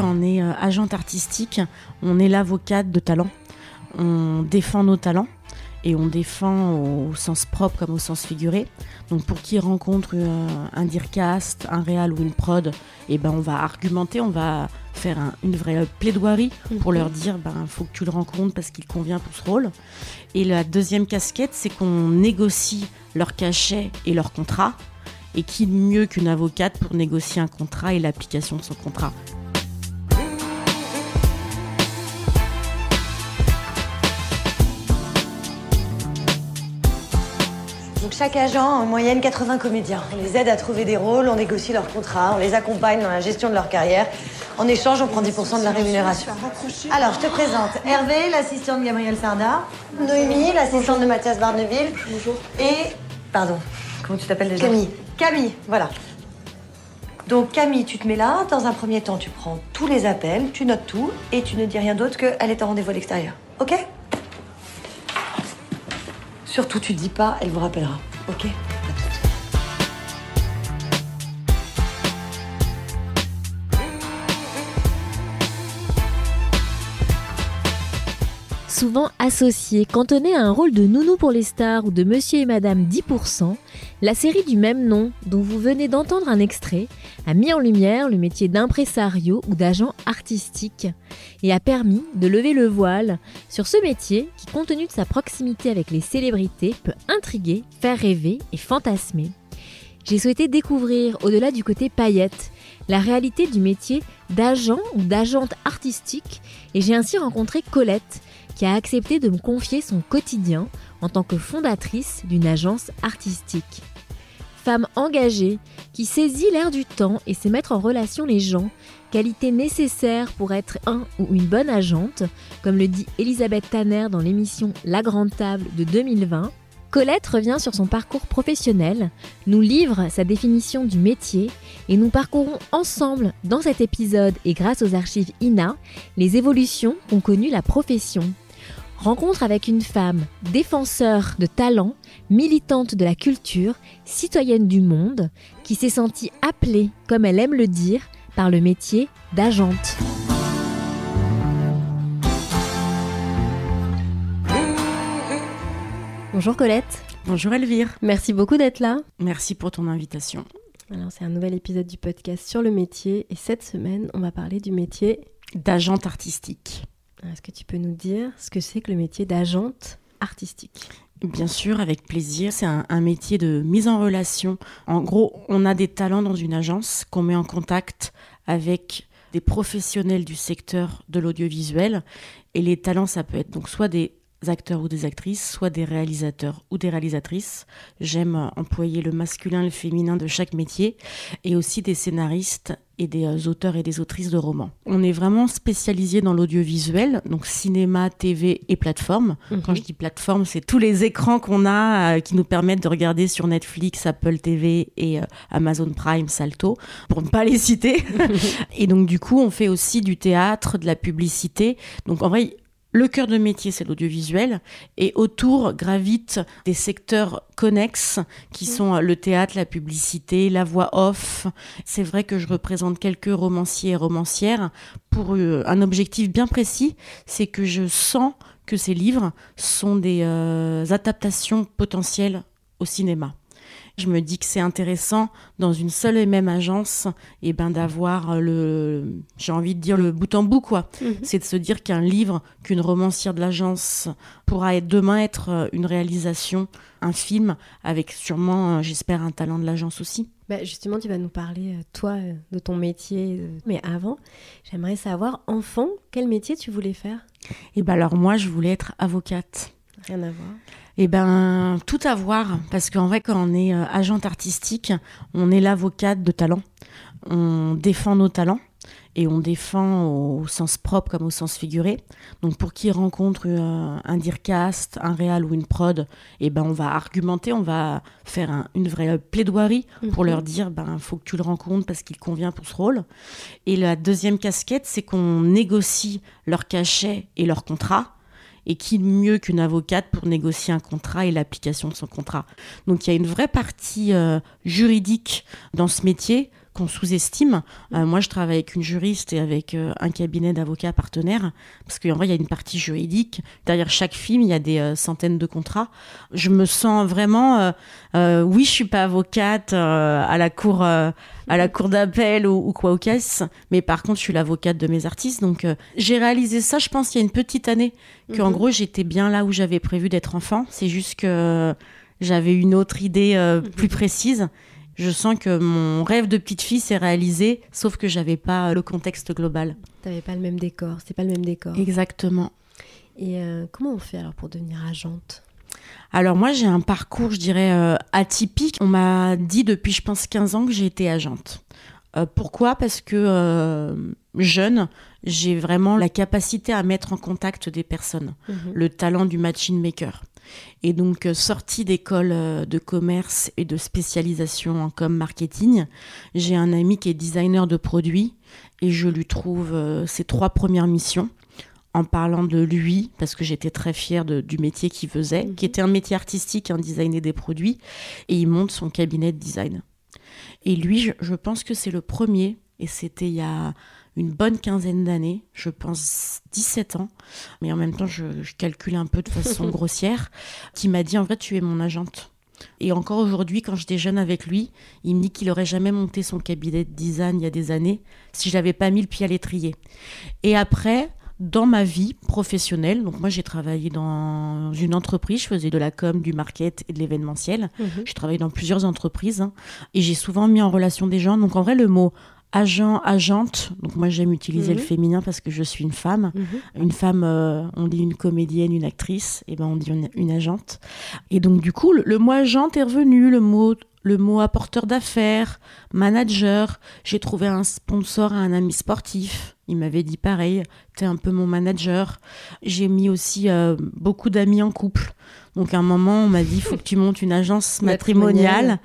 Quand on est euh, agente artistique, on est l'avocate de talent. On défend nos talents et on défend au sens propre comme au sens figuré. Donc pour qui rencontre euh, un dircast, un réal ou une prod, et ben on va argumenter, on va faire un- une vraie plaidoirie pour leur dire ben faut que tu le rencontres parce qu'il convient pour ce rôle. Et la deuxième casquette, c'est qu'on négocie leur cachet et leur contrat. Et qui mieux qu'une avocate pour négocier un contrat et l'application de son contrat? Donc chaque agent a en moyenne 80 comédiens. On les aide à trouver des rôles, on négocie leurs contrats, on les accompagne dans la gestion de leur carrière. En échange, on prend 10% de la rémunération. Alors, je te présente Hervé, l'assistant de Gabriel Sarda, Noémie, l'assistante de Mathias Barneville. Bonjour. Et, pardon, comment tu t'appelles déjà? Camille. Camille, voilà. Donc Camille, tu te mets là. Dans un premier temps, tu prends tous les appels, tu notes tout et tu ne dis rien d'autre qu'elle est en rendez-vous à l'extérieur. Ok? Surtout, tu dis pas, elle vous rappellera. Ok? Souvent associée, cantonnée à un rôle de nounou pour les stars ou de monsieur et madame 10%, la série du même nom, dont vous venez d'entendre un extrait, a mis en lumière le métier d'impresario ou d'agent artistique et a permis de lever le voile sur ce métier qui, compte tenu de sa proximité avec les célébrités, peut intriguer, faire rêver et fantasmer. J'ai souhaité découvrir, au-delà du côté paillette, la réalité du métier d'agent ou d'agente artistique et j'ai ainsi rencontré Colette, qui a accepté de me confier son quotidien en tant que fondatrice d'une agence artistique. Femme engagée, qui saisit l'air du temps et sait mettre en relation les gens, qualité nécessaire pour être un ou une bonne agente, comme le dit Elisabeth Tanner dans l'émission La Grande Table de 2020, Colette revient sur son parcours professionnel, nous livre sa définition du métier et nous parcourons ensemble dans cet épisode et grâce aux archives INA les évolutions qu'ont connues la profession. Rencontre avec une femme, défenseur de talent, militante de la culture, citoyenne du monde, qui s'est sentie appelée, comme elle aime le dire, par le métier d'agente. Bonjour Colette, Bonjour Elvire, merci beaucoup d'être là. merci pour ton invitation. Alors c'est un nouvel épisode du podcast sur le métier et cette semaine on va parler du métier. D'agente artistique. Est-ce que tu peux nous dire ce que c'est que le métier d'agente artistique Bien sûr, avec plaisir. C'est un, métier de mise en relation. En gros, on a des talents dans une agence qu'on met en contact avec des professionnels du secteur de l'audiovisuel. Et les talents, ça peut être donc soit des acteurs ou des actrices, soit des réalisateurs ou des réalisatrices. J'aime employer le masculin le féminin de chaque métier. Et aussi des scénaristes et des euh, auteurs et des autrices de romans. On est vraiment spécialisé dans l'audiovisuel, donc cinéma, TV et plateforme. Quand je dis plateforme, c'est tous les écrans qu'on a euh, qui nous permettent de regarder sur Netflix, Apple TV et euh, Amazon Prime, Salto, pour ne pas les citer. et donc du coup, on fait aussi du théâtre, de la publicité. Donc en vrai, le cœur de métier, c'est l'audiovisuel, et autour gravitent des secteurs connexes qui sont euh, le théâtre, la publicité, la voix off. C'est vrai que je représente quelques romanciers et romancières pour euh, un objectif bien précis, c'est que je sens que ces livres sont des euh, adaptations potentielles au cinéma. Je me dis que c'est intéressant dans une seule et même agence et ben d'avoir le j'ai envie de dire le bout en bout quoi. C'est de se dire qu'un livre qu'une romancière de l'agence pourra être demain être euh, une réalisation, un film avec sûrement euh, j'espère un talent de l'agence aussi. Bah, justement, tu vas nous parler, euh, toi, euh, de ton métier. euh, Mais avant, j'aimerais savoir, enfant, quel métier tu voulais faire? Et ben alors moi je voulais être avocate. Rien à voir. Eh ben, tout à voir, parce qu'en vrai, quand on est euh, agente artistique, on est l'avocate de talent. On défend nos talents et on défend au sens propre comme au sens figuré. Donc pour qui rencontre euh, un dircast, un réal ou une prod, eh ben on va argumenter, on va faire un- une vraie plaidoirie pour Mhm. leur dire ben faut que tu le rencontres parce qu'il convient pour ce rôle. Et la deuxième casquette, c'est qu'on négocie leur cachet et leur contrat. Et qui mieux qu'une avocate pour négocier un contrat et l'application de son contrat. Donc il y a une vraie partie euh, juridique dans ce métier qu'on sous-estime. Euh, moi, je travaille avec une juriste et avec euh, un cabinet d'avocats partenaires, parce qu'en vrai, il y a une partie juridique. Derrière chaque film, il y a des euh, centaines de contrats. Je me sens vraiment, oui, je suis pas avocate à la cour, à la cour d'appel ou, ou quoi au caisse, mais par contre, je suis l'avocate de mes artistes. Donc, j'ai réalisé ça, je pense, il y a une petite année, que en gros, j'étais bien là où j'avais prévu d'être enfant. C'est juste que j'avais une autre idée euh, plus précise. Je sens que mon rêve de petite fille s'est réalisé, sauf que j'avais pas le contexte global. T'avais pas le même décor, c'est pas le même décor. Exactement. Et euh, comment on fait alors pour devenir agente? Alors moi j'ai un parcours, je dirais, euh, atypique. On m'a dit depuis, je pense, 15 ans que j'ai été agente. Euh, pourquoi? Parce que euh, jeune, j'ai vraiment la capacité à mettre en contact des personnes, le talent du machine maker. Et donc, euh, sortie d'école euh, de commerce et de spécialisation en com marketing, j'ai un ami qui est designer de produits et je lui trouve euh, ses trois premières missions en parlant de lui, parce que j'étais très fière de- du métier qu'il faisait, qui était un métier artistique, un designer des produits, et il monte son cabinet de design. Et lui, je, je pense que c'est le premier, et c'était il y a une bonne quinzaine d'années, je pense 17 ans, mais en même temps, je, je calcule un peu de façon grossière, qui m'a dit en vrai, tu es mon agente. Et encore aujourd'hui, quand je déjeune avec lui, il me dit qu'il aurait jamais monté son cabinet de design il y a des années si je n'avais pas mis le pied à l'étrier. Et après, dans ma vie professionnelle, donc moi j'ai travaillé dans une entreprise, je faisais de la com, du market et de l'événementiel. J'ai travaillé dans plusieurs entreprises hein, et j'ai souvent mis en relation des gens. Donc en vrai, le mot agent, agente, donc moi j'aime utiliser le féminin parce que je suis une femme. Une femme, euh, on dit une comédienne, une actrice, et ben on dit une, une agente. Et donc du coup, le, le mot agente est revenu, le mot le mot apporteur d'affaires, manager. J'ai trouvé un sponsor à un ami sportif. Il m'avait dit pareil, t'es un peu mon manager. J'ai mis aussi euh, beaucoup d'amis en couple. Donc à un moment, on m'a dit, faut que tu montes une agence matrimoniale. Matrimoniale.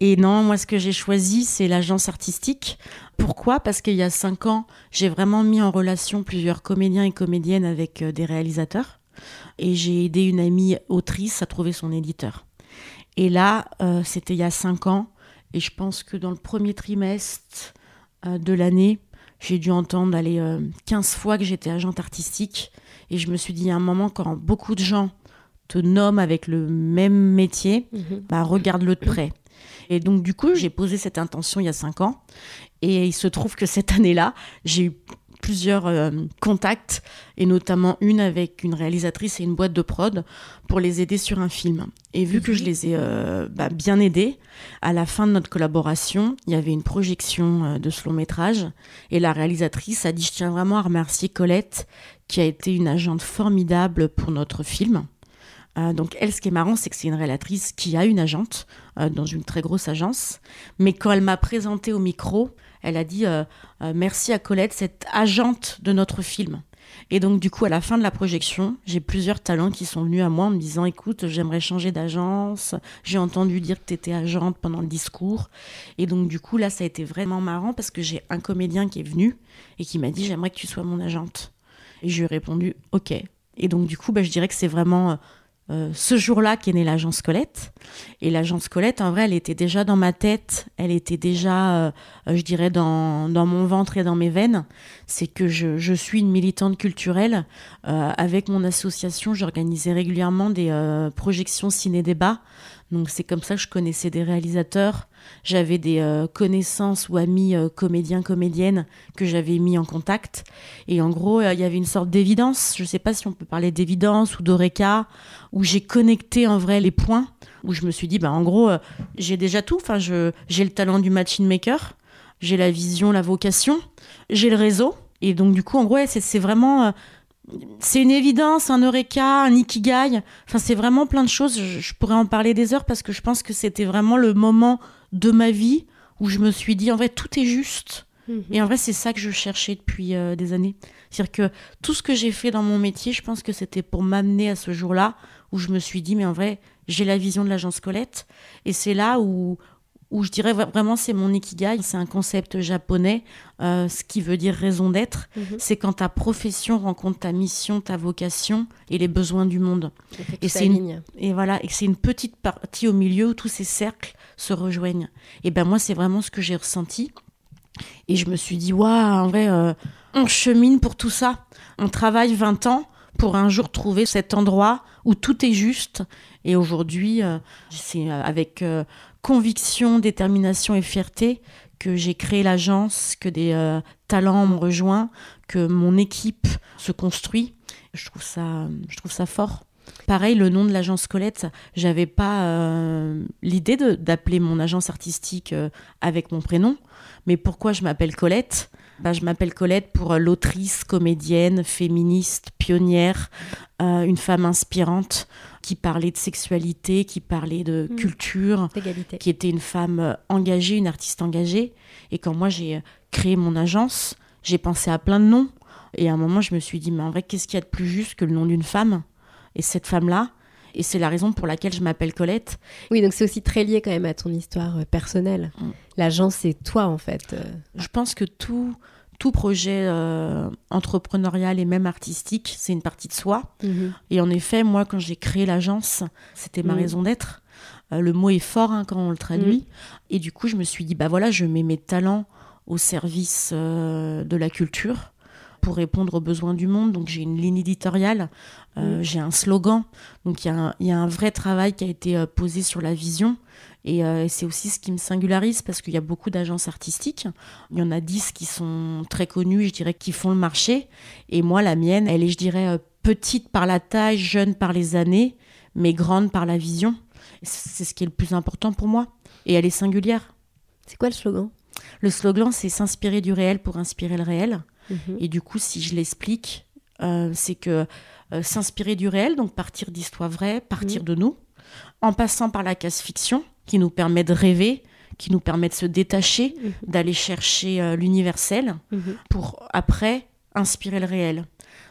Et non, moi, ce que j'ai choisi, c'est l'agence artistique. Pourquoi? Parce qu'il y a cinq ans, j'ai vraiment mis en relation plusieurs comédiens et comédiennes avec euh, des réalisateurs. Et j'ai aidé une amie autrice à trouver son éditeur. Et là, euh, c'était il y a cinq ans. Et je pense que dans le premier trimestre euh, de l'année, j'ai dû entendre aller euh, 15 fois que j'étais agente artistique. Et je me suis dit, il y a un moment, quand beaucoup de gens te nomment avec le même métier, bah, regarde-le de près. Et donc, du coup, j'ai posé cette intention il y a cinq ans. Et il se trouve que cette année-là, j'ai eu plusieurs euh, contacts, et notamment une avec une réalisatrice et une boîte de prod pour les aider sur un film. Et vu que je les ai euh, bah, bien aidés, à la fin de notre collaboration, il y avait une projection euh, de ce long métrage, et la réalisatrice a dit, je tiens vraiment à remercier Colette, qui a été une agente formidable pour notre film. Euh, donc elle, ce qui est marrant, c'est que c'est une réalisatrice qui a une agente euh, dans une très grosse agence. Mais quand elle m'a présenté au micro, elle a dit euh, merci à Colette, cette agente de notre film. Et donc du coup, à la fin de la projection, j'ai plusieurs talents qui sont venus à moi en me disant écoute, j'aimerais changer d'agence. J'ai entendu dire que tu étais agente pendant le discours. Et donc du coup, là, ça a été vraiment marrant parce que j'ai un comédien qui est venu et qui m'a dit j'aimerais que tu sois mon agente. Et je lui ai répondu ok. Et donc du coup, bah, je dirais que c'est vraiment euh, ce jour-là qu'est née l'agence Colette. Et l'agence Colette, en vrai, elle était déjà dans ma tête, elle était déjà, euh, je dirais, dans, dans mon ventre et dans mes veines. C'est que je, je suis une militante culturelle. Euh, avec mon association, j'organisais régulièrement des euh, projections ciné-débat. Donc c'est comme ça que je connaissais des réalisateurs. J'avais des euh, connaissances ou amis euh, comédiens, comédiennes que j'avais mis en contact. Et en gros, euh, il y avait une sorte d'évidence. Je ne sais pas si on peut parler d'évidence ou d'oreca, où j'ai connecté en vrai les points, où je me suis dit, bah, en gros, euh, j'ai déjà tout. Enfin, j'ai le talent du machine maker, j'ai la vision, la vocation, j'ai le réseau. Et donc, du coup, en gros, ouais, c'est, vraiment. euh, c'est une évidence, un eureka, un ikigai. Enfin, c'est vraiment plein de choses. Je, je pourrais en parler des heures parce que je pense que c'était vraiment le moment de ma vie où je me suis dit, en vrai, tout est juste. Mhm. Et en vrai, c'est ça que je cherchais depuis euh, des années. C'est-à-dire que tout ce que j'ai fait dans mon métier, je pense que c'était pour m'amener à ce jour-là où je me suis dit, mais en vrai, j'ai la vision de l'agence Colette. Et c'est là où, où je dirais vra- vraiment, c'est mon ikigai. C'est un concept japonais, euh, ce qui veut dire raison d'être. Mhm. C'est quand ta profession rencontre ta mission, ta vocation et les besoins du monde. Et c'est une-. Et voilà, et c'est une petite partie au milieu où tous ces cercles se rejoignent. Et ben moi, c'est vraiment ce que j'ai ressenti. Et je me suis dit, waouh, en vrai, euh, on chemine pour tout ça. On travaille 20 ans pour un jour trouver cet endroit où tout est juste. Et aujourd'hui, euh, c'est avec euh, conviction, détermination et fierté que j'ai créé l'agence, que des euh, talents m'ont rejoint, que mon équipe se construit. Je trouve ça, je trouve ça fort. Pareil, le nom de l'agence Colette, j'avais pas euh, l'idée d'appeler mon agence artistique euh, avec mon prénom. Mais pourquoi je m'appelle Colette? Bah, Je m'appelle Colette pour euh, l'autrice, comédienne, féministe, pionnière, euh, une femme inspirante qui parlait de sexualité, qui parlait de Mm. culture, qui était une femme euh, engagée, une artiste engagée. Et quand moi j'ai créé mon agence, j'ai pensé à plein de noms. Et à un moment, je me suis dit, mais en vrai, qu'est-ce qu'il y a de plus juste que le nom d'une femme? Et cette femme-là, et c'est la raison pour laquelle je m'appelle Colette. Oui, donc c'est aussi très lié quand même à ton histoire euh, personnelle. Mm. L'agence, c'est toi en fait. euh. Je pense que tout, tout projet euh, entrepreneurial et même artistique, c'est une partie de soi. Et en effet, moi, quand j'ai créé l'agence, c'était ma Mm. raison d'être. Euh, le mot est fort hein, quand on le traduit. Et du coup, je me suis dit, bah voilà, je mets mes talents au service euh, de la culture pour répondre aux besoins du monde. Donc j'ai une ligne éditoriale, euh, Mm. j'ai un slogan. Donc il y, a un- il y a un vrai travail qui a été euh, posé sur la vision. Et euh, c'est aussi ce qui me singularise parce qu'il y a beaucoup d'agences artistiques. Il y en a 10 qui sont très connues, je dirais, qui font le marché. Et moi, la mienne, elle est, je dirais, petite par la taille, jeune par les années, mais grande par la vision. C'est ce qui est le plus important pour moi. Et elle est singulière. C'est quoi le slogan? Le slogan, c'est s'inspirer du réel pour inspirer le réel. Et du coup, si je l'explique, euh, c'est que euh, s'inspirer du réel, donc partir d'histoires vraies, partir de nous, en passant par la case fiction, qui nous permet de rêver, qui nous permet de se détacher, Mhm. d'aller chercher euh, l'universel, Mhm. pour après inspirer le réel.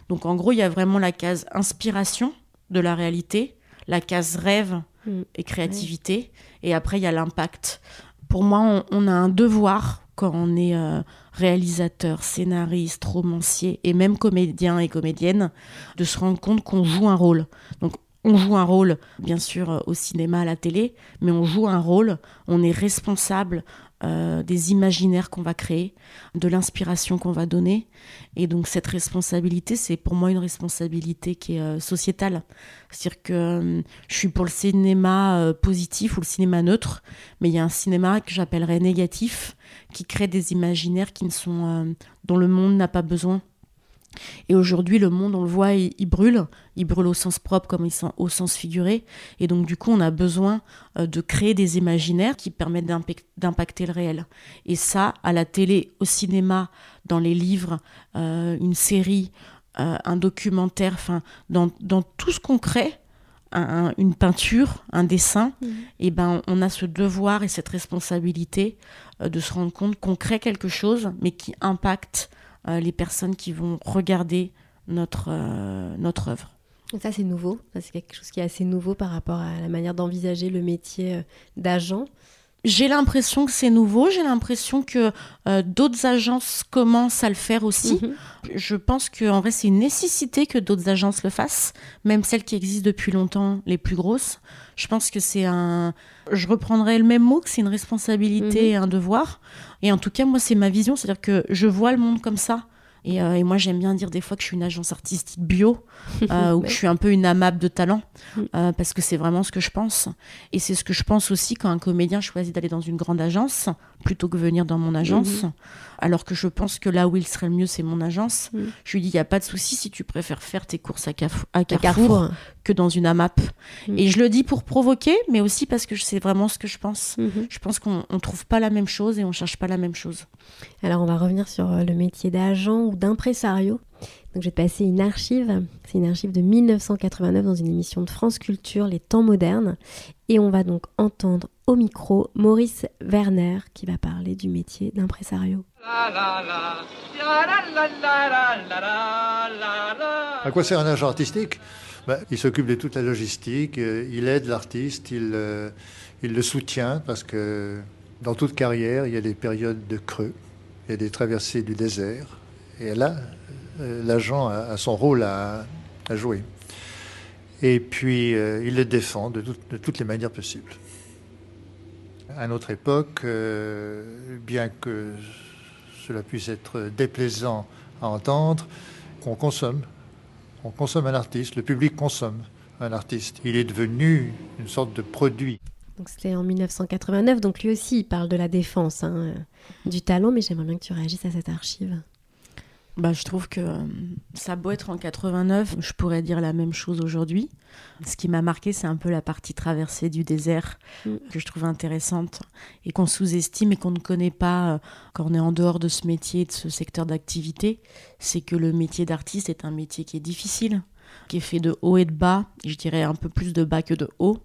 Donc en gros, il y a vraiment la case inspiration de la réalité, la case rêve Mm. et créativité, et après il y a l'impact. Pour moi, on, on a un devoir quand on est euh, réalisateur, scénariste, romancier et même comédien et comédienne, de se rendre compte qu'on joue un rôle. Donc on joue un rôle, bien sûr, euh, au cinéma, à la télé, mais on joue un rôle, on est responsable euh, des imaginaires qu'on va créer, de l'inspiration qu'on va donner. Et donc cette responsabilité, c'est pour moi une responsabilité qui est euh, sociétale. C'est-à-dire que euh, je suis pour le cinéma positif ou le cinéma neutre, mais il y a un cinéma que j'appellerais négatif, qui crée des imaginaires qui ne sont, dont le monde n'a pas besoin. Et aujourd'hui, le monde, on le voit, il, il brûle. Il brûle au sens propre comme au sens figuré. Et donc, du coup, on a besoin euh, de créer des imaginaires qui permettent d'impac- d'impacter le réel. Et ça, à la télé, au cinéma, dans les livres, euh, une série, euh, un documentaire, enfin, dans, dans tout ce qu'on crée, un- un- une peinture, un dessin, et ben, on a ce devoir et cette responsabilité de se rendre compte qu'on crée quelque chose, mais qui impacte les personnes qui vont regarder notre, euh, notre œuvre. Ça, c'est nouveau. C'est quelque chose qui est assez nouveau par rapport à la manière d'envisager le métier euh, d'agent. J'ai l'impression que c'est nouveau, j'ai l'impression que euh, d'autres agences commencent à le faire aussi. Mhm. Je pense qu'en vrai, c'est une nécessité que d'autres agences le fassent, même celles qui existent depuis longtemps, les plus grosses. Je pense que c'est un. Je reprendrai le même mot, que c'est une responsabilité Mhm. et un devoir. Et en tout cas, moi, c'est ma vision, c'est-à-dire que je vois le monde comme ça. Et, euh, et moi, j'aime bien dire des fois que je suis une agence artistique bio, euh, ou que je suis un peu une amable de talent, Mm. euh, parce que c'est vraiment ce que je pense. Et c'est ce que je pense aussi quand un comédien choisit d'aller dans une grande agence, plutôt que venir dans mon agence. Mhm. Alors que je pense que là où il serait le mieux, c'est mon agence. Mm. Je lui dis, il n'y a pas de souci si tu préfères faire tes courses à, Carrefour, à À Carrefour, Carrefour. que dans une AMAP. Mm. Et je le dis pour provoquer, mais aussi parce que c'est vraiment ce que je pense. Mhm. Je pense qu'on ne trouve pas la même chose et on cherche pas la même chose. Alors, on va revenir sur le métier d'agent ou d'impresario. Donc, je vais te passer une archive. C'est une archive de 1989 dans une émission de France Culture, Les Temps modernes. Et on va donc entendre au micro Maurice Werner qui va parler du métier d'impresario. À quoi sert un agent artistique? Ben, Il s'occupe de toute la logistique, euh, il aide l'artiste, euh, il le soutient parce que dans toute carrière, il y a des périodes de creux, il y a des traversées du désert. Et là, euh, l'agent a, son rôle à, jouer. Et puis, il le défend de, toutes les manières possibles. À notre époque, bien que cela puisse être déplaisant à entendre, on consomme. On consomme un artiste, le public consomme un artiste. Il est devenu une sorte de produit. Donc c'était en 1989, donc lui aussi il parle de la défense, hein, euh, du talent, mais j'aimerais bien que tu réagisses à cette archive. Bah, je trouve que euh, ça beau être en 89, je pourrais dire la même chose aujourd'hui. Ce qui m'a marqué, c'est un peu la partie traversée du désert mm. que je trouve intéressante et qu'on sous-estime et qu'on ne connaît pas euh, quand on est en dehors de ce métier, de ce secteur d'activité. C'est que le métier d'artiste est un métier qui est difficile, qui est fait de haut et de bas, je dirais un peu plus de bas que de haut,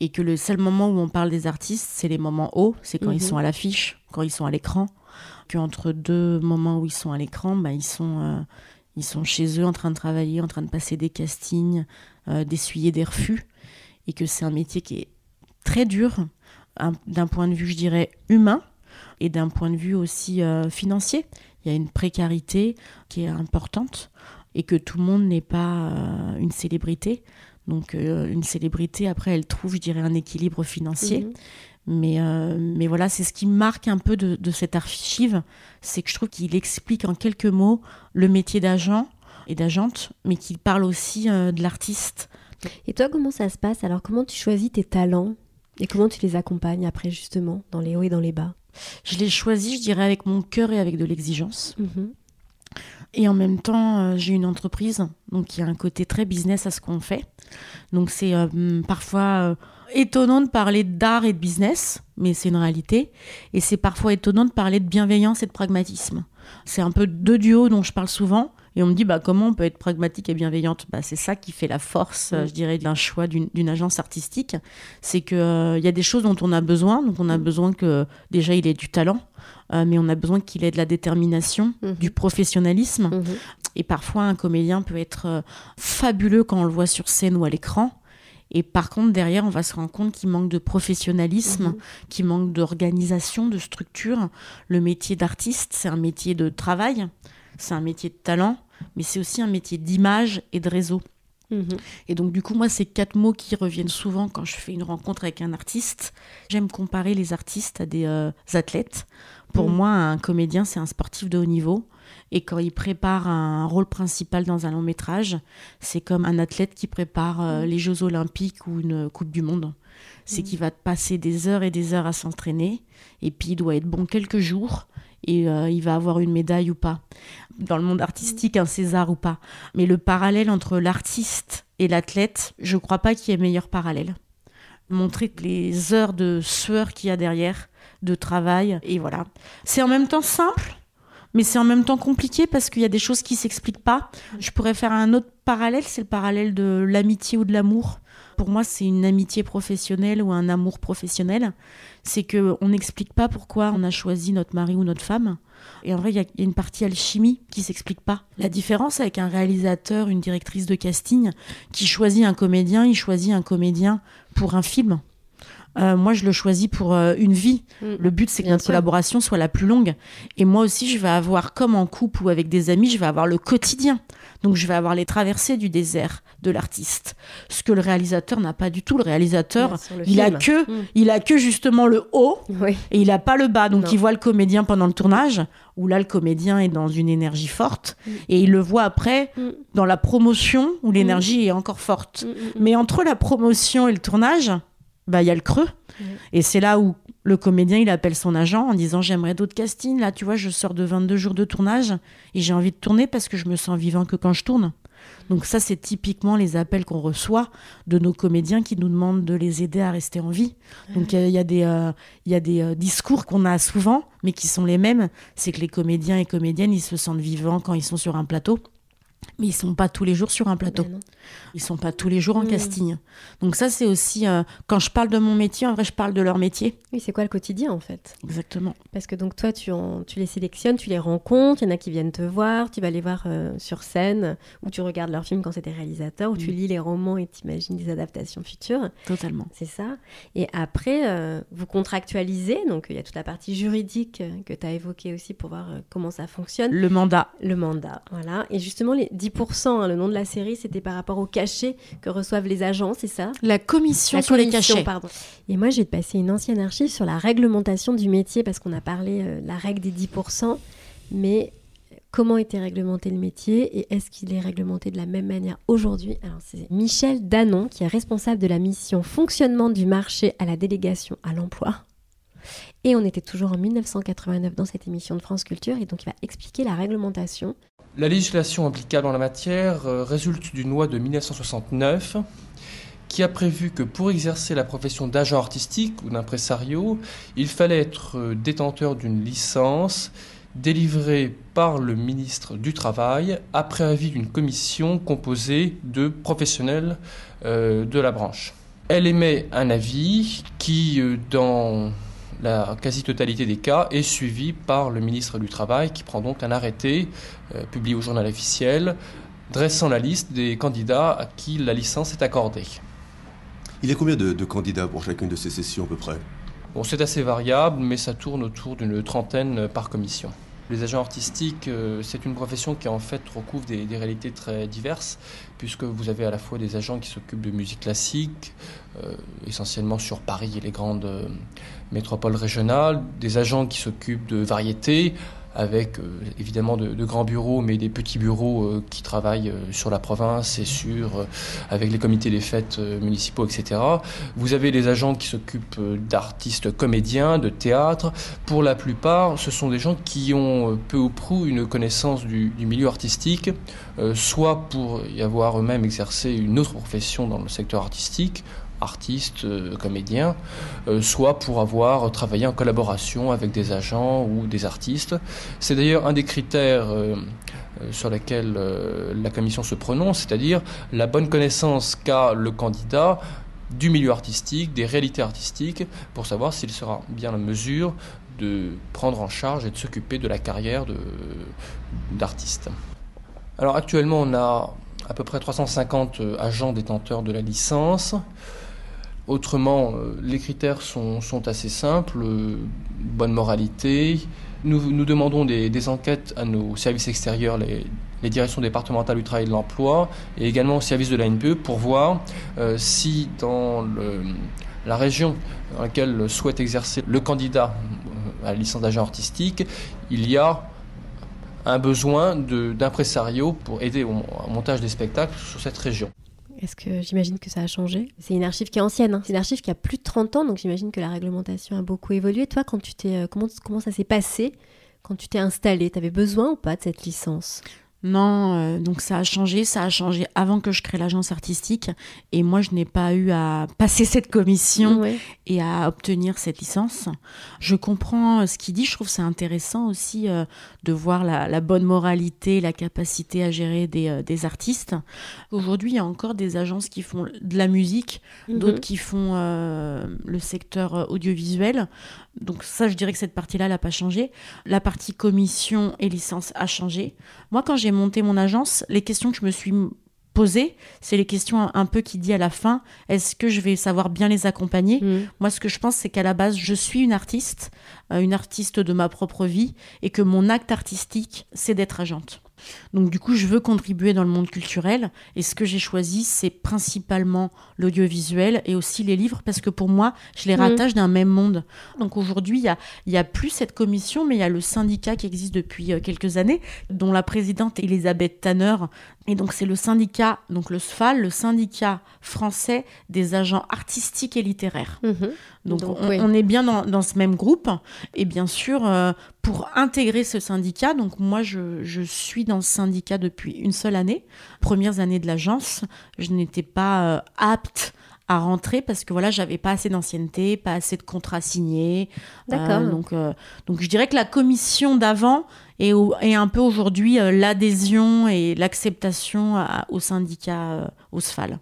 et que le seul moment où on parle des artistes, c'est les moments hauts, c'est quand ils mm-hmm. sont à l'affiche, quand ils sont à l'écran entre deux moments où ils sont à l'écran, bah, ils, sont, euh, ils sont chez eux en train de travailler, en train de passer des castings, euh, d'essuyer des refus, et que c'est un métier qui est très dur d'un point de vue, je dirais, humain, et d'un point de vue aussi euh, financier. Il y a une précarité qui est importante, et que tout le monde n'est pas une célébrité. Donc une célébrité, après, elle trouve, je dirais, un équilibre financier. Mhm. Mais, euh, mais voilà, c'est ce qui marque un peu de, de cette archive, c'est que je trouve qu'il explique en quelques mots le métier d'agent et d'agente, mais qu'il parle aussi euh, de l'artiste. Et toi, comment ça se passe? Alors, comment tu choisis tes talents et comment tu les accompagnes après, justement, dans les hauts et dans les bas? Je les choisis, je dirais, avec mon cœur et avec de l'exigence. Mhm. Et en même temps, euh, j'ai une entreprise, donc il y a un côté très business à ce qu'on fait. Donc c'est parfois étonnant de parler d'art et de business, mais c'est une réalité. Et c'est parfois étonnant de parler de bienveillance et de pragmatisme. C'est un peu deux duos dont je parle souvent. Et on me dit, bah, comment on peut être pragmatique et bienveillante? Bah, C'est ça qui fait la force, je dirais, d'un choix d'une agence artistique. C'est qu'il euh, y a des choses dont on a besoin. Donc, on a besoin que, déjà, il ait du talent, euh, mais on a besoin qu'il ait de la détermination, mhm. du professionnalisme. Mhm. Et parfois, un comédien peut être euh, fabuleux quand on le voit sur scène ou à l'écran. Et par contre, derrière, on va se rendre compte qu'il manque de professionnalisme, mhm. qu'il manque d'organisation, de structure. Le métier d'artiste, c'est un métier de travail, c'est un métier de talent, mais c'est aussi un métier d'image et de réseau. Mhm. Et donc, du coup, moi, c'est quatre mots qui reviennent souvent quand je fais une rencontre avec un artiste. J'aime comparer les artistes à des euh, athlètes. Pour mhm. moi, un comédien, c'est un sportif de haut niveau. Et quand il prépare un rôle principal dans un long métrage, c'est comme un athlète qui prépare euh, les Jeux olympiques ou une Coupe du Monde. C'est mm. qu'il va passer des heures et des heures à s'entraîner, et puis il doit être bon quelques jours, et euh, il va avoir une médaille ou pas. Dans le monde artistique, un César ou pas. Mais le parallèle entre l'artiste et l'athlète, je ne crois pas qu'il y ait meilleur parallèle. Montrer les heures de sueur qu'il y a derrière, de travail, et voilà. C'est en même temps simple, mais c'est en même temps compliqué parce qu'il y a des choses qui s'expliquent pas. Je pourrais faire un autre parallèle, c'est le parallèle de l'amitié ou de l'amour. Pour moi, c'est une amitié professionnelle ou un amour professionnel. C'est que on n'explique pas pourquoi on a choisi notre mari ou notre femme. Et en vrai, il y, a une partie alchimie qui s'explique pas. La différence avec un réalisateur, une directrice de casting qui choisit un comédien, il choisit un comédien pour un film euh, moi, je le choisis pour euh, une vie. Mm. Le but, c'est que notre collaboration soit la plus longue. Et moi aussi, je vais avoir, comme en couple ou avec des amis, je vais avoir le quotidien. Donc, je vais avoir les traversées du désert de l'artiste. Ce que le réalisateur n'a pas du tout. Le réalisateur, il a que, mm. il a que justement le haut et il a pas le bas. Donc, il voit le comédien pendant le tournage où là, le comédien est dans une énergie forte mm. et il le voit après dans la promotion où l'énergie est encore forte. Mais entre la promotion et le tournage, bah il y a le creux. Et c'est là où le comédien, il appelle son agent en disant j'aimerais d'autres castings. Là, tu vois, je sors de 22 jours de tournage et j'ai envie de tourner parce que je me sens vivant que quand je tourne. Donc ça, c'est typiquement les appels qu'on reçoit de nos comédiens qui nous demandent de les aider à rester en vie. Donc il y, a des, euh, y a des euh, discours qu'on a souvent, mais qui sont les mêmes. C'est que les comédiens et comédiennes, ils se sentent vivants quand ils sont sur un plateau. Mais ils sont pas tous les jours sur un plateau. Ben. Ils sont pas tous les jours en Mm. casting. Donc ça, c'est aussi euh, quand je parle de mon métier, en vrai, je parle de leur métier. Oui, c'est quoi le quotidien en fait? Exactement. Parce que donc toi, tu, en- tu les sélectionnes, tu les rencontres, il y en a qui viennent te voir, tu vas les voir euh, sur scène, ou tu regardes leurs films quand c'était réalisateur, ou tu Mm. lis les romans et t'imagines des adaptations futures. Totalement. C'est ça. Et après, euh, vous contractualisez, donc il y a toute la partie juridique que tu as évoquée aussi pour voir comment ça fonctionne. Le mandat. Le mandat, voilà. Et justement, les 10%, hein, le nom de la série, c'était par rapport au cachet que reçoivent les agents, c'est ça? La commission La sur les cachets. pardon. Et moi, je vais te passer une ancienne archive sur la réglementation du métier, parce qu'on a parlé euh, de la règle des 10%, mais comment était réglementé le métier et est-ce qu'il est réglementé de la même manière aujourd'hui? Alors, c'est Michel Danon, qui est responsable de la mission fonctionnement du marché à la délégation à l'emploi. Et on était toujours en 1989 dans cette émission de France Culture, et donc il va expliquer la réglementation. La législation applicable en la matière euh, résulte d'une loi de 1969 qui a prévu que pour exercer la profession d'agent artistique ou d'impresario, il fallait être euh, détenteur d'une licence délivrée par le ministre du Travail après avis d'une commission composée de professionnels euh, de la branche. Elle émet un avis qui, dans la quasi-totalité des cas, est suivi par le ministre du Travail qui prend donc un arrêté euh, publié au journal officiel dressant la liste des candidats à qui la licence est accordée. Il y a combien de, de candidats pour chacune de ces sessions à peu près? Bon, c'est assez variable, mais ça tourne autour d'une trentaine par commission. Les agents artistiques, euh, c'est une profession qui en fait recouvre des, réalités très diverses, puisque vous avez à la fois des agents qui s'occupent de musique classique, euh, essentiellement sur Paris et les grandes euh, métropoles régionales, des agents qui s'occupent de variétés, avec euh, évidemment de, grands bureaux, mais des petits bureaux euh, qui travaillent euh, sur la province et sur, avec les comités des fêtes municipaux, etc. Vous avez les agents qui s'occupent d'artistes comédiens, de théâtre. Pour la plupart, ce sont des gens qui ont peu ou prou une connaissance du, milieu artistique, soit pour y avoir eux-mêmes exercé une autre profession dans le secteur artistique, artistes, euh, comédiens, euh, soit pour avoir travaillé en collaboration avec des agents ou des artistes. C'est d'ailleurs un des critères euh, sur lesquels la commission se prononce, c'est-à-dire la bonne connaissance qu'a le candidat du milieu artistique, des réalités artistiques, pour savoir s'il sera bien en mesure de prendre en charge et de s'occuper de la carrière d'artiste. Alors actuellement, on a à peu près 350 euh, agents détenteurs de la licence. Autrement, euh, les critères sont, assez simples. bonne moralité. Nous, demandons des, enquêtes à nos services extérieurs, les, directions départementales du travail et de l'emploi, et également au service de l'ANPE pour voir euh, si dans la région dans laquelle souhaite exercer le candidat euh, à la licence d'agent artistique, il y a un besoin d'impresario pour aider au montage des spectacles sur cette région. Est-ce que j'imagine que ça a changé C'est une archive qui est ancienne, hein. c'est une archive qui a plus de 30 ans, donc j'imagine que la réglementation a beaucoup évolué. Toi, quand tu t'es, euh, comment, comment ça s'est passé quand tu t'es installé T'avais besoin ou pas de cette licence? Non, euh, donc ça a changé, ça a changé avant que je crée l'agence artistique et moi je n'ai pas eu à passer cette commission Ouais. et à obtenir cette licence. Je comprends euh, ce qu'il dit, je trouve c'est intéressant aussi euh, de voir la, la bonne moralité, la capacité à gérer des, euh, des artistes. Aujourd'hui, il y a encore des agences qui font de la musique, d'autres Mhm. qui font le secteur audiovisuel. Donc ça, je dirais que cette partie-là n'a pas changé. La partie commission et licence a changé. Moi, quand j'ai monté mon agence, les questions que je me suis posées, c'est les questions un- un peu qui dit à la fin, est-ce que je vais savoir bien les accompagner? Mhm. Moi, ce que je pense, c'est qu'à la base, je suis une artiste, euh, une artiste de ma propre vie, et que mon acte artistique, c'est d'être agente. Donc du coup, je veux contribuer dans le monde culturel et ce que j'ai choisi, c'est principalement l'audiovisuel et aussi les livres parce que pour moi, je les Mhm. rattache d'un même monde. Donc aujourd'hui, il y a, il y a plus cette commission, mais il y a le syndicat qui existe depuis euh, quelques années, dont la présidente Elisabeth Tanner. Et donc c'est le syndicat, donc le SFAL, le syndicat français des agents artistiques et littéraires. Mhm. Donc, Donc, on, oui. on est bien dans, dans ce même groupe. Et bien sûr, euh, pour intégrer ce syndicat, donc moi je, je suis dans ce syndicat depuis une seule année. Premières années de l'agence, je n'étais pas euh, apte à rentrer parce que voilà, j'avais pas assez d'ancienneté, pas assez de contrats signés. D'accord. donc, euh, donc je dirais que la commission d'avant est, au- est un peu aujourd'hui euh, l'adhésion et l'acceptation au syndicat euh, OSFAL,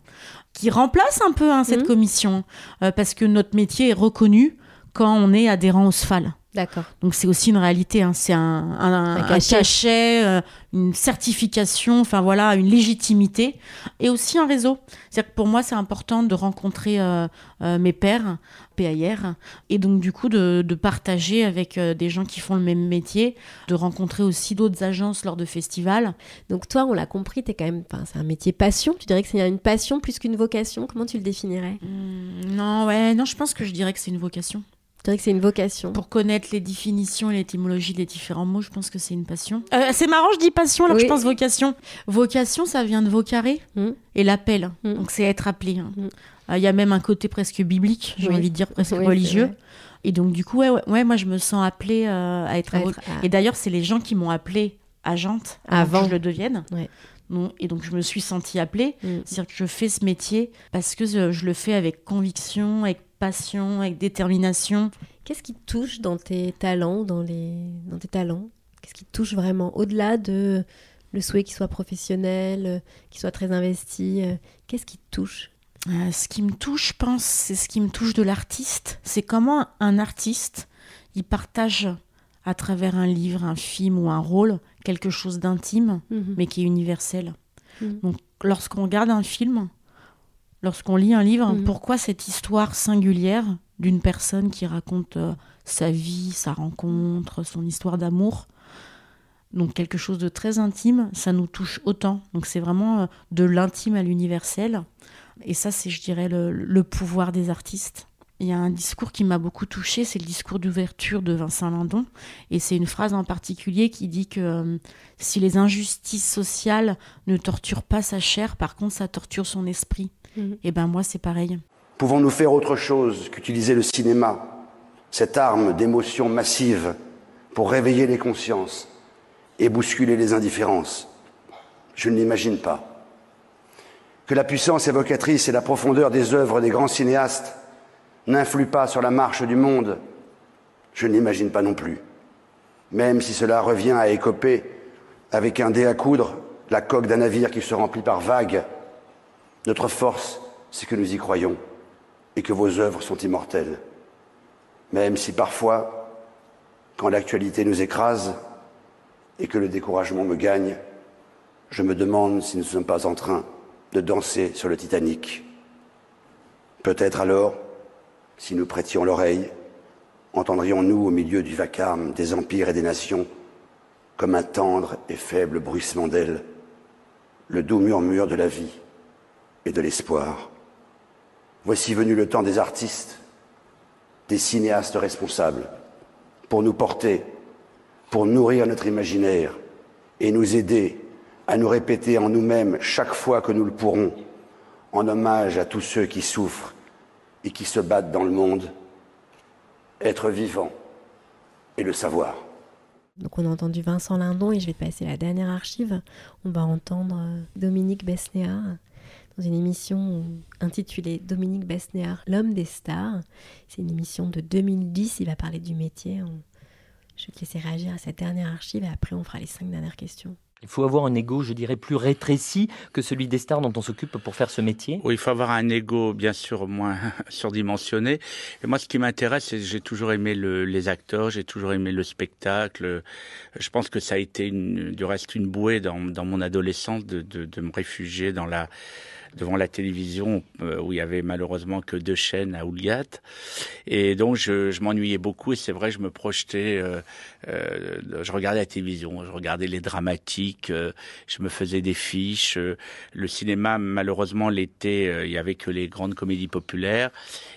qui remplace un peu hein, cette Mhm. commission euh, parce que notre métier est reconnu quand on est adhérent OSFAL. D'accord. Donc c'est aussi une réalité, hein. c'est un, un- Un un cachet. euh, une certification, enfin voilà, une légitimité et aussi un réseau. C'est-à-dire que pour moi c'est important de rencontrer euh, euh, mes pairs, PAIR, et donc du coup de, de partager avec des gens qui font le même métier, de rencontrer aussi d'autres agences lors de festivals. Donc toi, on l'a compris, t'es quand même, enfin, c'est un métier passion. Tu dirais que c'est une passion plus qu'une vocation. Comment tu le définirais? Hmm, non, ouais, non, je pense que je dirais que c'est une vocation. Tu dirais que c'est une vocation. Pour connaître les définitions et l'étymologie des différents mots, je pense que c'est une passion. Euh, c'est marrant, je dis passion alors que je pense vocation. Vocation, ça vient de vocaré Mm. et l'appel. Mm. Donc c'est être appelé. hein. Mm. Euh, Il y a même un côté presque biblique, j'ai Oui. envie de dire presque Oui, c'est religieux. vrai. Et donc du coup, ouais, ouais, ouais, moi je me sens appelée euh, à être. À être- à- Et d'ailleurs, c'est les gens qui m'ont appelée agente avant, Avant. que je le devienne. Ouais. Et donc je me suis sentie appelée. Mm. C'est-à-dire que je fais ce métier parce que je, je le fais avec conviction, avec passion, avec détermination. Qu'est-ce qui te touche dans tes talents, dans, les... dans tes talents? Qu'est-ce qui te touche vraiment? Au-delà de le souhait qu'il soit professionnel, euh, qu'il soit très investi, euh, qu'est-ce qui te touche? Euh, ce qui me touche, je pense, c'est ce qui me touche de l'artiste. C'est comment un artiste, il partage à travers un livre, un film ou un rôle quelque chose d'intime, Mhm. mais qui est universel. Mhm. Donc, lorsqu'on regarde un film, lorsqu'on lit un livre, Mhm. pourquoi cette histoire singulière d'une personne qui raconte euh, sa vie, sa rencontre, son histoire d'amour donc quelque chose de très intime, ça nous touche autant. Donc c'est vraiment euh, de l'intime à l'universel. Et ça, c'est, je dirais, le, le pouvoir des artistes. Il y a un discours qui m'a beaucoup touchée, c'est le discours d'ouverture de Vincent Lindon. Et c'est une phrase en particulier qui dit que euh, si les injustices sociales ne torturent pas sa chair, par contre, ça torture son esprit. Mhm. Et ben moi, c'est pareil. Pouvons-nous faire autre chose qu'utiliser le cinéma, cette arme d'émotion massive, pour réveiller les consciences et bousculer les indifférences? Je ne l'imagine pas. Que la puissance évocatrice et la profondeur des œuvres des grands cinéastes n'influent pas sur la marche du monde Je ne l'imagine pas non plus. Même si cela revient à écoper avec un dé à coudre la coque d'un navire qui se remplit par vagues, notre force, c'est que nous y croyons et que vos œuvres sont immortelles. Même si parfois, quand l'actualité nous écrase et que le découragement me gagne, je me demande si nous ne sommes pas en train de danser sur le Titanic. Peut-être alors, si nous prêtions l'oreille, entendrions-nous au milieu du vacarme des empires et des nations, comme un tendre et faible bruissement d'ailes, le doux murmure de la vie et de l'espoir. Voici venu le temps des artistes, des cinéastes responsables, pour nous porter, pour nourrir notre imaginaire et nous aider à nous répéter en nous-mêmes chaque fois que nous le pourrons, en hommage à tous ceux qui souffrent et qui se battent dans le monde, être vivant et le savoir. Donc on a entendu Vincent Lindon et je vais passer la dernière archive. On va entendre euh, Dominique Besnéard dans une émission intitulée Dominique Besnéard, l'homme des stars. C'est une émission de 2010, il va parler du métier. On- Je vais te laisser réagir à cette dernière archive et après on fera les cinq dernières questions. Il faut avoir un ego, je dirais, plus rétréci que celui des stars dont on s'occupe pour faire ce métier. Oui, il faut avoir un ego bien sûr moins surdimensionné. Et moi, ce qui m'intéresse, c'est que j'ai toujours aimé le- les acteurs, j'ai toujours aimé le spectacle. Je pense que ça a été une- du reste une bouée dans, dans mon adolescence de, de, de me réfugier dans la devant la télévision euh, où il y avait malheureusement que deux chaînes à Oulgat et donc je, m'ennuyais beaucoup et c'est vrai je me projetais euh, euh, je regardais la télévision je regardais les dramatiques je me faisais des fiches. Le cinéma malheureusement l'été il y avait que les grandes comédies populaires.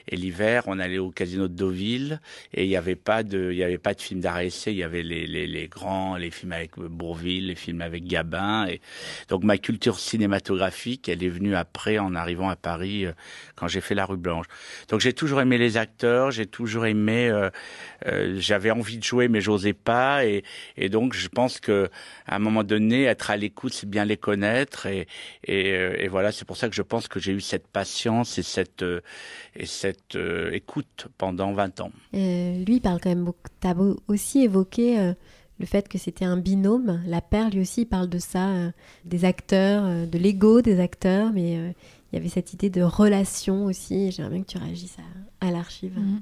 Et l'hiver on allait au casino de Deauville et il n'y avait pas de il y avait pas de films d'art il y avait les, les, les grands les films avec Bourville les films avec Gabin. Et donc ma culture cinématographique elle est venue après en arrivant à Paris euh, quand j'ai fait la rue Blanche. Donc j'ai toujours aimé les acteurs, j'ai toujours aimé, euh, euh, j'avais envie de jouer mais j'osais pas et, donc je pense que à un moment donné être à l'écoute c'est bien les connaître et voilà c'est pour ça que je pense que j'ai eu cette patience et cette et cette écoute pendant 20 ans. lui parle quand même beaucoup. T'as aussi évoqué le fait que c'était un binôme. La Père, lui aussi, parle de ça, euh, des acteurs, euh, de l'ego des acteurs, mais euh, il y avait cette idée de relation aussi. J'aimerais bien que tu réagisses à, l'archive. Mhm.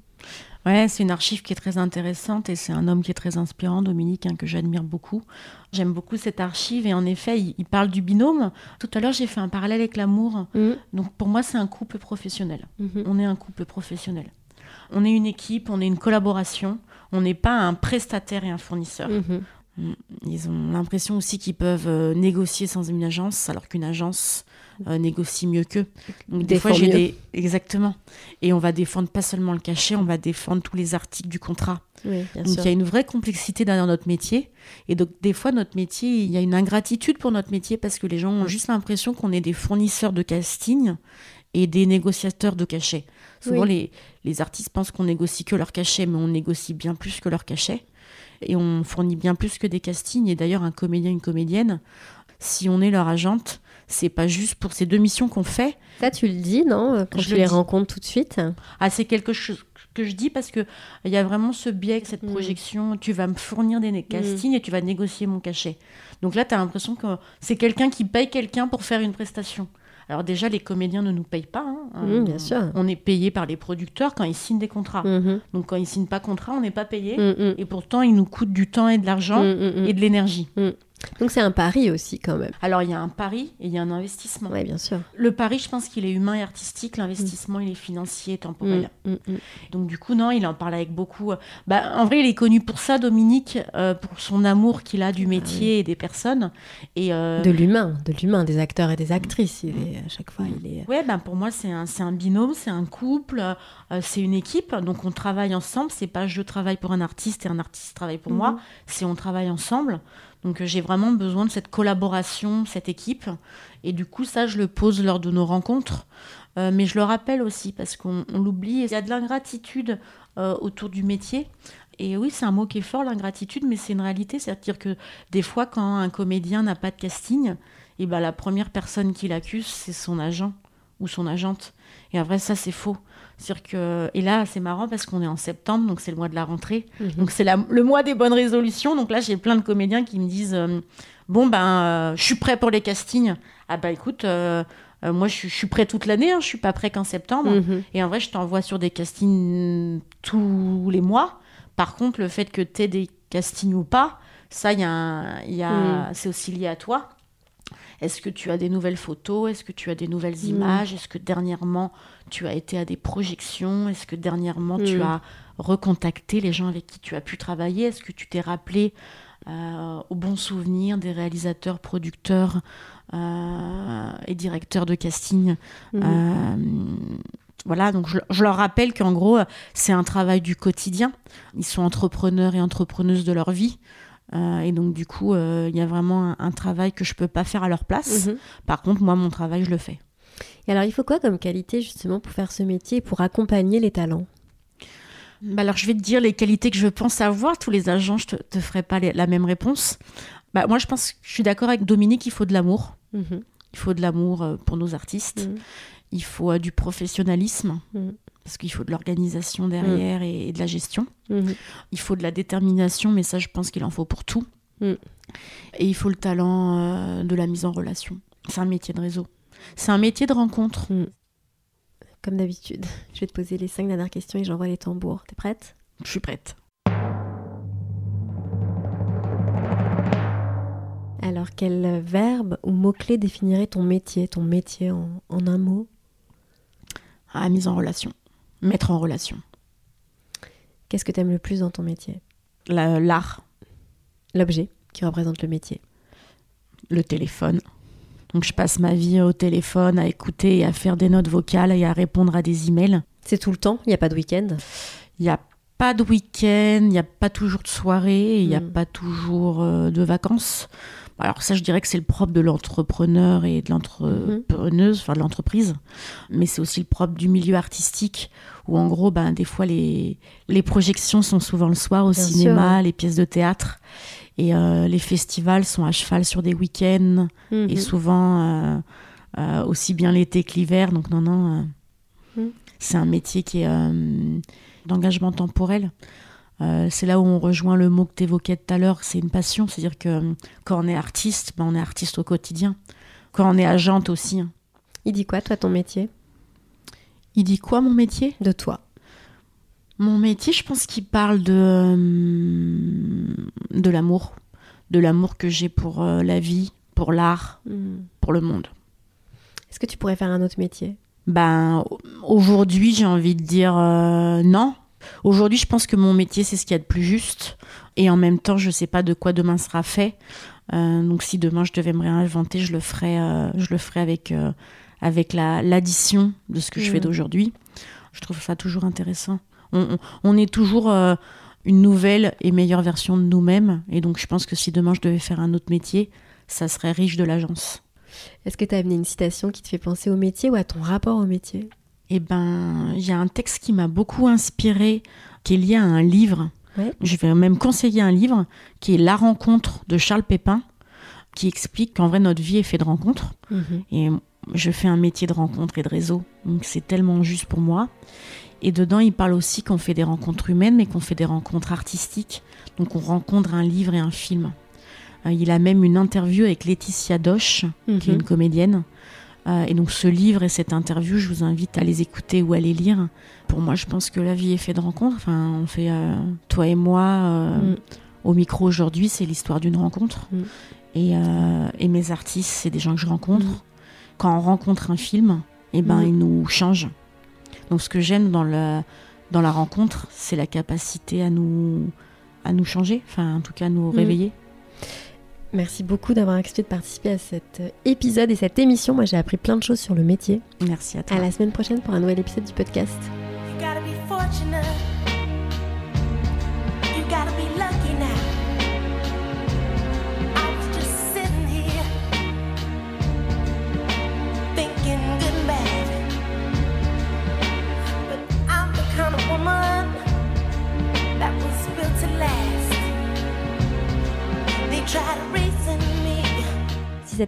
Ouais, c'est une archive qui est très intéressante et c'est un homme qui est très inspirant, Dominique, hein, que j'admire beaucoup. J'aime beaucoup cette archive et en effet, il, parle du binôme. Tout à l'heure, j'ai fait un parallèle avec l'amour. Mhm. Donc pour moi, c'est un couple professionnel. Mhm. On est un couple professionnel. On est une équipe, on est une collaboration. On n'est pas un prestataire et un fournisseur. Mhm. Mm. Ils ont l'impression aussi qu'ils peuvent euh, négocier sans une agence, alors qu'une agence euh, négocie mieux qu'eux. Donc des fois, j'ai des exactement. Et on va défendre pas seulement le cachet, on va défendre tous les articles du contrat. donc il y a une vraie complexité derrière notre métier. Et donc des fois, notre métier, il y a une ingratitude pour notre métier parce que les gens ont juste l'impression qu'on est des fournisseurs de casting et des négociateurs de cachet. Souvent, les, les, artistes pensent qu'on négocie que leur cachet, mais on négocie bien plus que leur cachet. Et on fournit bien plus que des castings. Et d'ailleurs, un comédien, une comédienne, si on est leur agente, c'est pas juste pour ces deux missions qu'on fait. Ça, tu le dis, non Quand je tu les rencontres tout de suite? Ah, c'est quelque chose que je dis parce que il y a vraiment ce biais, cette mm. projection. Tu vas me fournir des castings et tu vas négocier mon cachet. Donc là, tu as l'impression que c'est quelqu'un qui paye quelqu'un pour faire une prestation. Alors déjà, les comédiens ne nous payent pas. Hein. Mmh, bien sûr. On est payé par les producteurs quand ils signent des contrats. Mmh. Donc quand ils signent pas contrat, on n'est pas payé. Mmh, et pourtant, ils nous coûtent du temps et de l'argent et de l'énergie. Donc c'est un pari aussi quand même. Alors il y a un pari et il y a un investissement. Oui, bien sûr. Le pari, je pense qu'il est humain et artistique. L'investissement, il est financier et temporel. Mm, mm, mm. Donc du coup, non, il en parle avec beaucoup. Euh, bah, en vrai, il est connu pour ça, Dominique, euh, pour son amour qu'il a du ah métier et des personnes. Et, euh, De l'humain, de l'humain, des acteurs et des actrices. Il est, à chaque fois, il est... Ouais, ben, pour moi, c'est un, un binôme, c'est un couple, c'est une équipe. Donc on travaille ensemble. C'est pas je travaille pour un artiste et un artiste travaille pour moi. C'est on travaille ensemble. Donc euh, j'ai vraiment besoin de cette collaboration, cette équipe. Et du coup, ça, je le pose lors de nos rencontres. Euh, mais je le rappelle aussi parce qu'on l'oublie. Il y a de l'ingratitude euh, autour du métier. Et oui, c'est un mot qui est fort, l'ingratitude, mais c'est une réalité. C'est-à-dire que des fois, quand un comédien n'a pas de casting, et eh ben, la première personne qui l'accuse, c'est son agent ou son agente. Et en vrai, ça, c'est faux. Que... Et là, c'est marrant parce qu'on est en septembre, donc c'est le mois de la rentrée. Mhm. Donc c'est le mois des bonnes résolutions. Donc là, j'ai plein de comédiens qui me disent euh, Bon, ben, euh, je suis prêt pour les castings. Ah, bah écoute, euh, moi, je, suis prêt toute l'année, hein, je suis pas prêt qu'en septembre. Mhm. Et en vrai, je t'envoie sur des castings tous les mois. Par contre, le fait que tu aies des castings ou pas, ça, y a, y a... Mhm. c'est aussi lié à toi. Est-ce que tu as des nouvelles photos? Est-ce que tu as des nouvelles images? Est-ce que dernièrement tu as été à des projections Est-ce que dernièrement tu mm. as recontacté les gens avec qui tu as pu travailler? Est-ce que tu t'es rappelé euh, au bon souvenir des réalisateurs, producteurs euh, et directeurs de casting? Mm. euh, voilà, donc je, leur rappelle qu'en gros, c'est un travail du quotidien. Ils sont entrepreneurs et entrepreneuses de leur vie. Euh, et donc, du coup, euh, il y a vraiment un, travail que je peux pas faire à leur place. Mhm. Par contre, moi, mon travail, je le fais. Et alors, il faut quoi comme qualité, justement, pour faire ce métier, pour accompagner les talents? Bah alors, je vais te dire les qualités que je pense avoir. Tous les agents, je te, te ferai pas la même réponse. Bah, moi, je pense que je suis d'accord avec Dominique, il faut de l'amour. Mhm. Il faut de l'amour euh, pour nos artistes. Mhm. Il faut du professionnalisme parce qu'il faut de l'organisation derrière et, de la gestion. Il faut de la détermination, mais ça, je pense qu'il en faut pour tout. Et il faut le talent euh, de la mise en relation. C'est un métier de réseau. C'est un métier de rencontre. Mm. Comme d'habitude, je vais te poser les cinq dernières questions et j'envoie les tambours. T'es prête? Je suis prête. Alors, quel verbe ou mot-clé définirait ton métier, ton métier en, en un mot? Ah, mise en relation mettre en relation. Qu'est-ce que tu aimes le plus dans ton métier? L'art. L'objet qui représente le métier. Le téléphone. Donc je passe ma vie au téléphone à écouter et à faire des notes vocales et à répondre à des emails. C'est tout le temps? Il n'y a pas de week-end? Il n'y a pas de week-end, il n'y a pas toujours de soirée, il n'y a hmm. pas toujours euh, de vacances. Alors ça, je dirais que c'est le propre de l'entrepreneur et de l'entrepreneuse, enfin de l'entreprise, mais c'est aussi le propre du milieu artistique, où en gros, ben, des fois, les, les projections sont souvent le soir au Bien cinéma, sûr. les pièces de théâtre, et euh, les festivals sont à cheval sur des week-ends, Mhm. et souvent euh, euh, aussi bien l'été que l'hiver, donc non, non, Mhm. c'est un métier qui est d'engagement temporel. Euh, c'est là où on rejoint le mot que tu évoquais tout à l'heure, c'est une passion. C'est-à-dire que quand on est artiste, ben, on est artiste au quotidien. Quand on est agente aussi. hein. Il dit quoi, toi, ton métier? Il dit quoi, mon métier? De toi. Mon métier, je pense qu'il parle de, euh, de l'amour. De l'amour que j'ai pour euh, la vie, pour l'art, Hmm. pour le monde. Est-ce que tu pourrais faire un autre métier? Ben, aujourd'hui, j'ai envie de dire euh, non. Aujourd'hui, je pense que mon métier, c'est ce qu'il y a de plus juste. Et en même temps, je ne sais pas de quoi demain sera fait. Donc, si demain je devais me réinventer, je le ferais, je le ferais avec, avec la- l'addition de ce que je fais Mhm. d'aujourd'hui. Je trouve ça toujours intéressant. On, est toujours euh, une nouvelle et meilleure version de nous-mêmes. Et donc, je pense que si demain je devais faire un autre métier, ça serait riche de l'agence. Est-ce que tu as amené une citation qui te fait penser au métier ou à ton rapport au métier? Eh ben, il y a un texte qui m'a beaucoup inspiré, qui est lié à un livre. Ouais. Je vais même conseiller un livre qui est La rencontre de Charles Pépin, qui explique qu'en vrai notre vie est faite de rencontres. Mhm. Et je fais un métier de rencontre et de réseau, donc c'est tellement juste pour moi. Et dedans, il parle aussi qu'on fait des rencontres humaines, mais qu'on fait des rencontres artistiques. Donc on rencontre un livre et un film. Euh, il a même une interview avec Laetitia Doche, qui est Mhm. une comédienne. Euh, et donc ce livre et cette interview, je vous invite à les écouter ou à les lire. Pour moi, je pense que la vie est faite de rencontres. Enfin, on fait, euh, toi et moi, Mm. au micro aujourd'hui, c'est l'histoire d'une rencontre. Mm. Et, et mes artistes, c'est des gens que je rencontre. Mm. Quand on rencontre un film, eh ben, il nous change. Donc ce que j'aime dans, la rencontre, c'est la capacité à nous, à nous changer, enfin en tout cas à nous Mm. réveiller. Merci beaucoup d'avoir accepté de participer à cet euh, épisode et cette émission. Moi, j'ai appris plein de choses sur le métier. Merci à toi. À la semaine prochaine pour un nouvel épisode du podcast.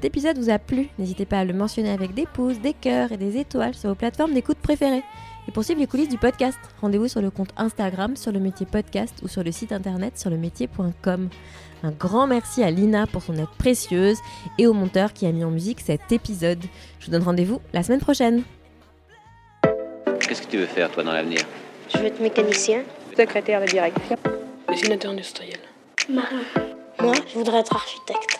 Cet épisode vous a plu, n'hésitez pas à le mentionner avec des pouces, des cœurs et des étoiles sur vos plateformes d'écoute préférées. Et pour suivre les coulisses du podcast, rendez-vous sur le compte Instagram sur le métier podcast ou sur le site internet sur le métier.com. Un grand merci à Lina pour son aide précieuse et au monteur qui a mis en musique cet épisode. Je vous donne rendez-vous la semaine prochaine. Qu'est-ce que tu veux faire, toi, dans l'avenir? Je veux être mécanicien. Secrétaire de direction. Dessinateur industriel. Marin. Moi, je voudrais être architecte.